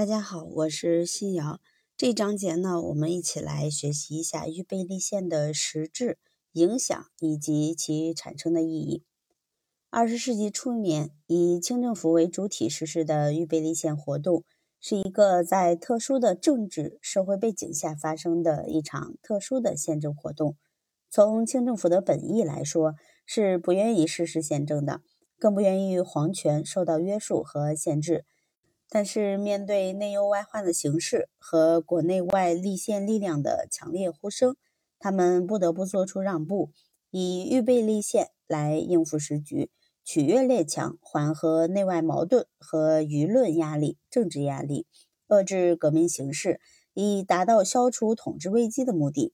大家好，我是新瑶。这章节呢，我们一起来学习一下预备立宪的实质、影响以及其产生的意义。二十世纪初年，以清政府为主体实施的预备立宪活动，是一个在特殊的政治社会背景下发生的一场特殊的宪政活动。从清政府的本意来说，是不愿意实施宪政的，更不愿意皇权受到约束和限制。但是，面对内忧外患的形势和国内外立宪力量的强烈呼声，他们不得不做出让步，以预备立宪来应付时局，取悦列强，缓和内外矛盾和舆论压力、政治压力，遏制革命形势，以达到消除统治危机的目的。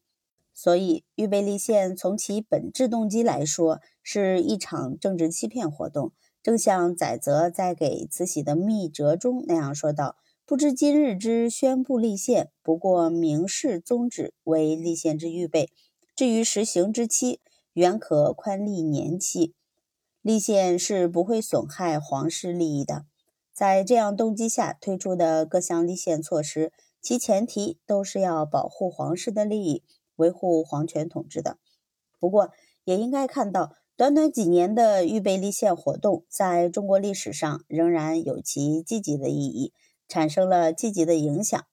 所以，预备立宪从其本质动机来说，是一场政治欺骗活动。正像载泽在给慈禧的密折中那样说道：“不知今日之宣布立宪，不过明示宗旨为立宪之预备。至于实行之期，原可宽立年期。立宪是不会损害皇室利益的。在这样动机下推出的各项立宪措施，其前提都是要保护皇室的利益，维护皇权统治的。不过，也应该看到。”短短几年的预备立宪活动，在中国历史上仍然有其积极的意义，产生了积极的影响。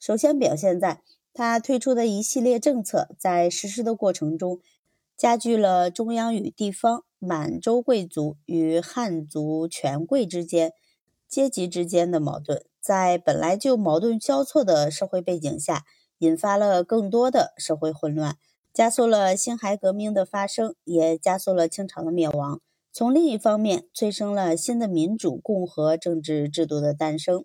首先表现在他推出的一系列政策，在实施的过程中，加剧了中央与地方、满洲贵族与汉族权贵之间、阶级之间的矛盾。在本来就矛盾交错的社会背景下，引发了更多的社会混乱。加速了辛亥革命的发生，也加速了清朝的灭亡。从另一方面，催生了新的民主共和政治制度的诞生。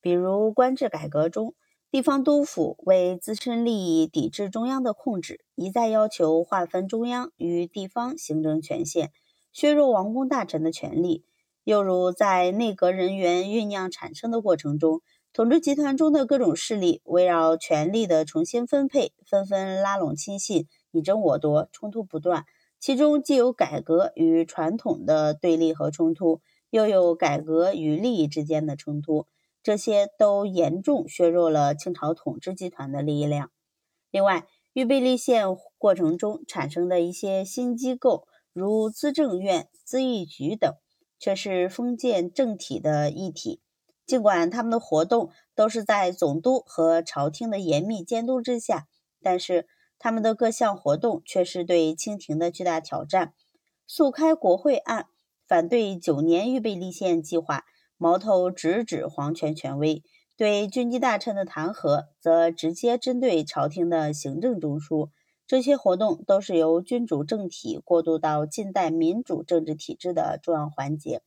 比如官制改革中，地方督府为自身利益抵制中央的控制，一再要求划分中央与地方行政权限，削弱王公大臣的权力。又如在内阁人员酝酿产生的过程中，统治集团中的各种势力围绕权力的重新分配，纷纷拉拢亲信，你争我夺，冲突不断。其中既有改革与传统的对立和冲突，又有改革与利益之间的冲突，这些都严重削弱了清朝统治集团的力量。另外，预备立宪过程中产生的一些新机构，如资政院、资议局等，却是封建政体的一体。尽管他们的活动都是在总督和朝廷的严密监督之下，但是他们的各项活动却是对清廷的巨大挑战。速开国会案，反对九年预备立宪计划，矛头直指皇权权威；对军机大臣的弹劾，则直接针对朝廷的行政中枢。这些活动都是由君主政体过渡到近代民主政治体制的重要环节，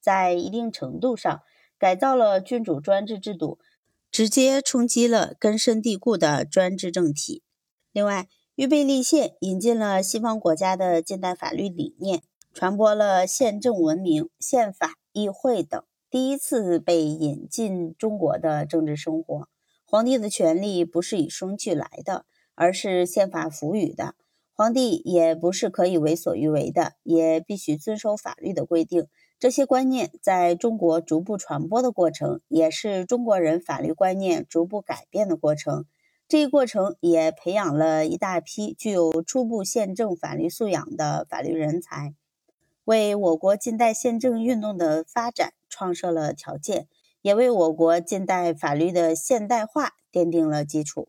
在一定程度上。改造了君主专制制度，直接冲击了根深蒂固的专制政体。另外，预备立宪引进了西方国家的近代法律理念，传播了宪政文明、宪法、议会等，第一次被引进中国的政治生活。皇帝的权力不是与生俱来的，而是宪法赋予的。皇帝也不是可以为所欲为的，也必须遵守法律的规定。这些观念在中国逐步传播的过程，也是中国人法律观念逐步改变的过程。这一过程也培养了一大批具有初步宪政法律素养的法律人才，为我国近代宪政运动的发展创设了条件，也为我国近代法律的现代化奠定了基础。